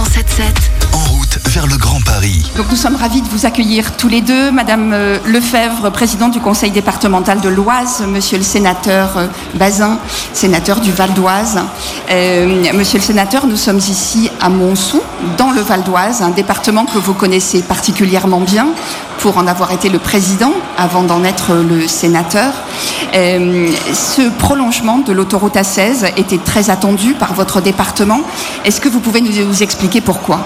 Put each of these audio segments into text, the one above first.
107.7. En route vers le Grand Paris. Donc nous sommes ravis de vous accueillir tous les deux, Madame euh, Lefebvre, présidente du conseil départemental de l'Oise, Monsieur le sénateur euh, Bazin, sénateur du Val d'Oise. Euh, monsieur le sénateur, nous sommes ici à Montsou, dans le Val d'Oise, un département que vous connaissez particulièrement bien pour en avoir été le président avant d'en être le sénateur. Euh, ce prolongement de l'autoroute A16 était très attendu par votre département. Est-ce que vous pouvez nous, expliquer pourquoi?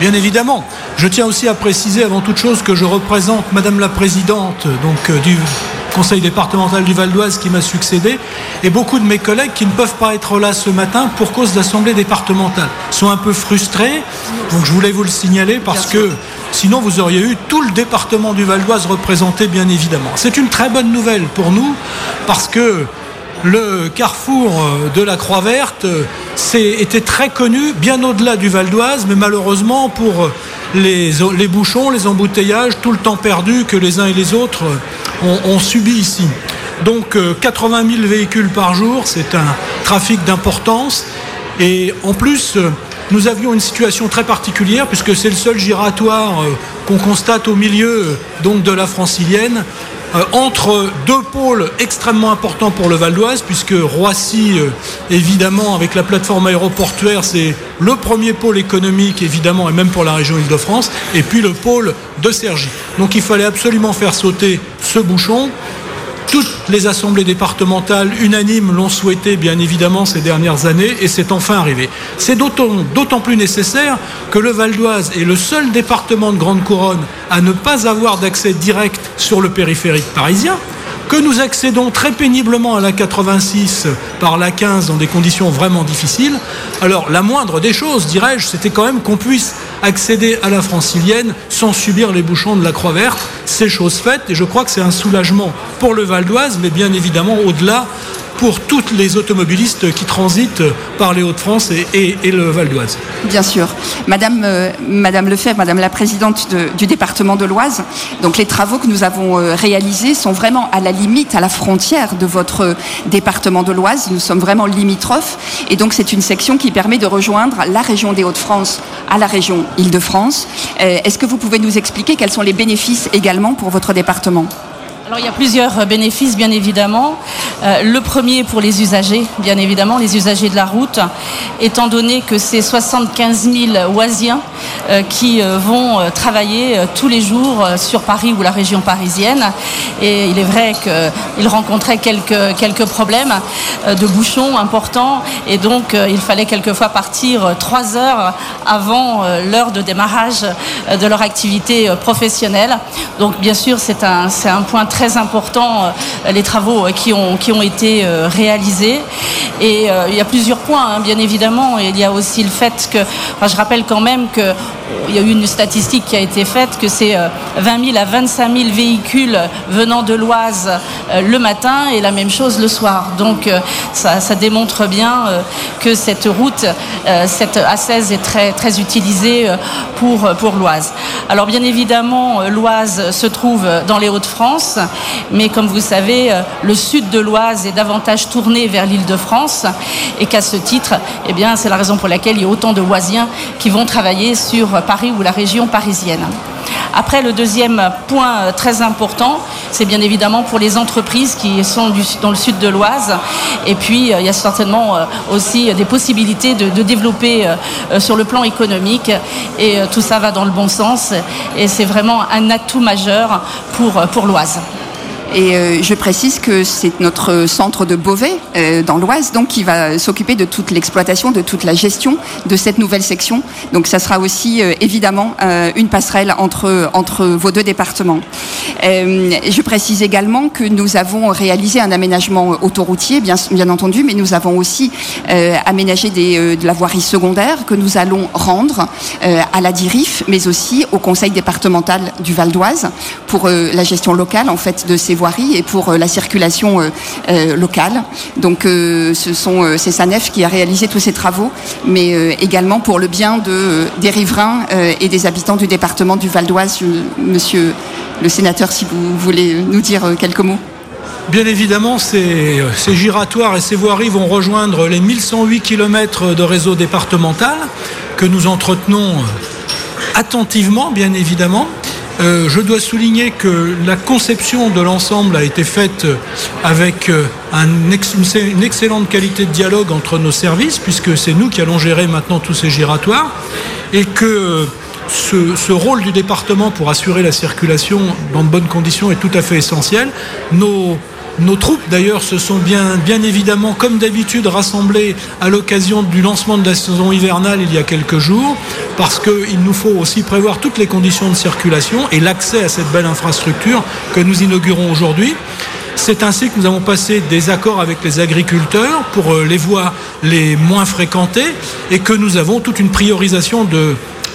Bien évidemment. Je tiens aussi à préciser avant toute chose que je représente Madame la Présidente donc, euh, du Conseil départemental du Val d'Oise qui m'a succédé et beaucoup de mes collègues qui ne peuvent pas être là ce matin pour cause d'assemblée départementale sont un peu frustrés. Donc je voulais vous le signaler parce que sinon vous auriez eu tout le département du Val d'Oise représenté bien évidemment. C'est une très bonne nouvelle pour nous parce que le carrefour euh, de la Croix Verte euh, était très connu, bien au-delà du Val d'Oise, mais malheureusement pour les, les, bouchons, les embouteillages, tout le temps perdu que les uns et les autres ont, ont subi ici. Donc 80 000 véhicules par jour, c'est un trafic d'importance. Et en plus, nous avions une situation très particulière puisque c'est le seul giratoire qu'on constate au milieu donc de la francilienne euh, entre deux pôles extrêmement importants pour le Val d'Oise, puisque Roissy, euh, évidemment, avec la plateforme aéroportuaire, c'est le premier pôle économique, évidemment, et même pour la région Île-de-France, et puis le pôle de Cergy. Donc il fallait absolument faire sauter ce bouchon. Toutes les assemblées départementales unanimes l'ont souhaité, bien évidemment, ces dernières années, et c'est enfin arrivé. C'est d'autant plus nécessaire que le Val d'Oise est le seul département de Grande Couronne à ne pas avoir d'accès direct sur le périphérique parisien que nous accédons très péniblement à la 86 par la 15 dans des conditions vraiment difficiles. Alors la moindre des choses, dirais-je, c'était quand même qu'on puisse accéder à la francilienne sans subir les bouchons de la Croix Verte. C'est chose faite et je crois que c'est un soulagement pour le Val d'Oise, mais bien évidemment au-delà pour toutes les automobilistes qui transitent par les Hauts-de-France et, le Val d'Oise. Bien sûr. Madame, euh, Madame Lefebvre, Madame la Présidente de, du département de l'Oise, donc les travaux que nous avons euh, réalisés sont vraiment à la limite, à la frontière de votre département de l'Oise. Nous sommes vraiment limitrophes et donc c'est une section qui permet de rejoindre la région des Hauts-de-France à la région Île-de-France. Euh, Est-ce que vous pouvez nous expliquer quels sont les bénéfices également pour votre département? Il y a plusieurs bénéfices bien évidemment. Euh, le premier pour les usagers, bien évidemment, les usagers de la route, étant donné que c'est 75 000 oisiens euh, qui euh, vont travailler tous les jours sur Paris ou la région parisienne. Et il est vrai qu'ils rencontraient quelques, quelques problèmes de bouchons importants et donc il fallait quelquefois partir trois heures avant l'heure de démarrage de leur activité professionnelle. Donc bien sûr c'est un, un point très important les travaux qui ont, qui ont été euh, réalisés. Et euh, il y a plusieurs points, hein, bien évidemment. Il y a aussi le fait que, je rappelle quand même que il y a eu une statistique qui a été faite que c'est 20 000 à 25 000 véhicules venant de l'Oise le matin et la même chose le soir. Donc ça, ça démontre bien que cette route, cette A16 est très, très utilisée pour, pour l'Oise. Alors bien évidemment, l'Oise se trouve dans les Hauts-de-France, mais comme vous savez, le sud de l'Oise est davantage tourné vers l'île de France et qu'à ce titre, eh bien, c'est la raison pour laquelle il y a autant de Oisiens qui vont travailler sur Paris ou la région parisienne. Après, le deuxième point très important, c'est bien évidemment pour les entreprises qui sont dans le sud de l'Oise. Et puis, il y a certainement aussi des possibilités de, développer euh, sur le plan économique. Et euh, tout ça va dans le bon sens. Et c'est vraiment un atout majeur pour l'Oise. Et euh, je précise que c'est notre centre de Beauvais, euh, dans l'Oise, donc qui va s'occuper de toute l'exploitation, de toute la gestion de cette nouvelle section. Donc ça sera aussi euh, évidemment une passerelle entre, entre vos deux départements. je précise également que nous avons réalisé un aménagement autoroutier, bien, entendu, mais nous avons aussi aménagé de la voirie secondaire que nous allons rendre à la DIRIF, mais aussi au conseil départemental du Val d'Oise pour la gestion locale en fait de ces voiries et pour euh, la circulation euh, euh, locale. Donc ce sont c'est Sanef qui a réalisé tous ces travaux, mais également pour le bien de, des riverains et des habitants du département du Val d'Oise. Monsieur le sénateur, si vous voulez nous dire quelques mots. Bien évidemment, ces, ces, giratoires et ces voiries vont rejoindre les 1108 km de réseau départemental que nous entretenons attentivement, bien évidemment. Euh, je dois souligner que la conception de l'ensemble a été faite avec euh, un une excellente qualité de dialogue entre nos services, puisque c'est nous qui allons gérer maintenant tous ces giratoires, et que ce, ce, rôle du département pour assurer la circulation dans de bonnes conditions est tout à fait essentiel. Nos troupes, d'ailleurs, se sont bien évidemment, comme d'habitude, rassemblées à l'occasion du lancement de la saison hivernale il y a quelques jours, parce qu'il nous faut aussi prévoir toutes les conditions de circulation et l'accès à cette belle infrastructure que nous inaugurons aujourd'hui. C'est ainsi que nous avons passé des accords avec les agriculteurs pour euh, les voies les moins fréquentées et que nous avons toute une priorisation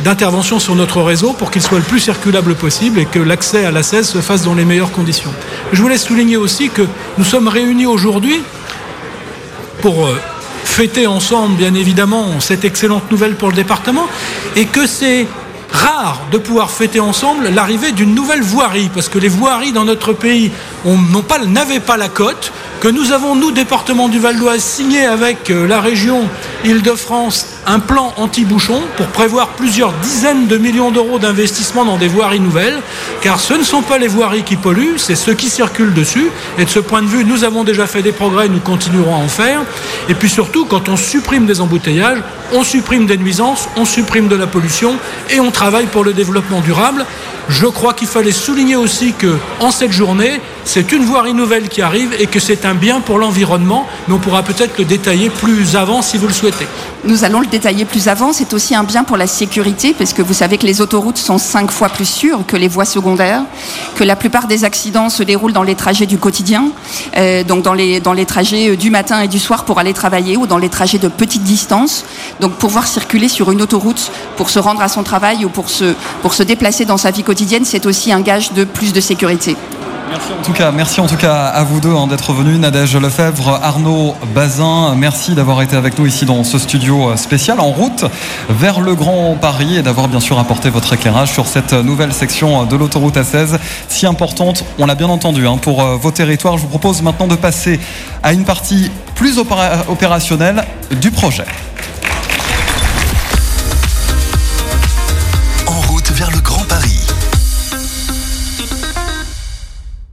d'intervention sur notre réseau pour qu'il soit le plus circulable possible et que l'accès à la 16 se fasse dans les meilleures conditions. Je voulais souligner aussi que nous sommes réunis aujourd'hui pour euh, fêter ensemble, bien évidemment, cette excellente nouvelle pour le département et que c'est rare de pouvoir fêter ensemble l'arrivée d'une nouvelle voirie, parce que les voiries dans notre pays n'avaient pas la cote, que nous avons, nous, département du Val d'Oise, signé avec euh, la région Île-de-France un plan anti-bouchon pour prévoir plusieurs dizaines de millions d'euros d'investissement dans des voiries nouvelles, car ce ne sont pas les voiries qui polluent, c'est ceux qui circulent dessus. Et de ce point de vue, nous avons déjà fait des progrès, nous continuerons à en faire. Et puis surtout, quand on supprime des embouteillages, on supprime des nuisances, on supprime de la pollution et on travaille pour le développement durable. Je crois qu'il fallait souligner aussi que en cette journée, c'est une voirie nouvelle qui arrive et que c'est un bien pour l'environnement, mais on pourra peut-être le détailler plus avant si vous le souhaitez. Nous allons le détailler plus avant. C'est aussi un bien pour la sécurité, parce que vous savez que les autoroutes sont cinq fois plus sûres que les voies secondaires, que la plupart des accidents se déroulent dans les trajets du quotidien, euh, donc dans les, trajets du matin et du soir pour aller travailler ou dans les trajets de petite distance. Donc pouvoir circuler sur une autoroute pour se rendre à son travail ou pour se déplacer dans sa vie quotidienne, c'est aussi un gage de plus de sécurité. En tout cas, merci en tout cas à vous deux hein, d'être venus, Nadège Lefebvre, Arnaud Bazin. Merci d'avoir été avec nous ici dans ce studio spécial en route vers le Grand Paris et d'avoir bien sûr apporté votre éclairage sur cette nouvelle section de l'autoroute A16, si importante, on l'a bien entendu, hein, pour euh, vos territoires. Je vous propose maintenant de passer à une partie plus opérationnelle du projet.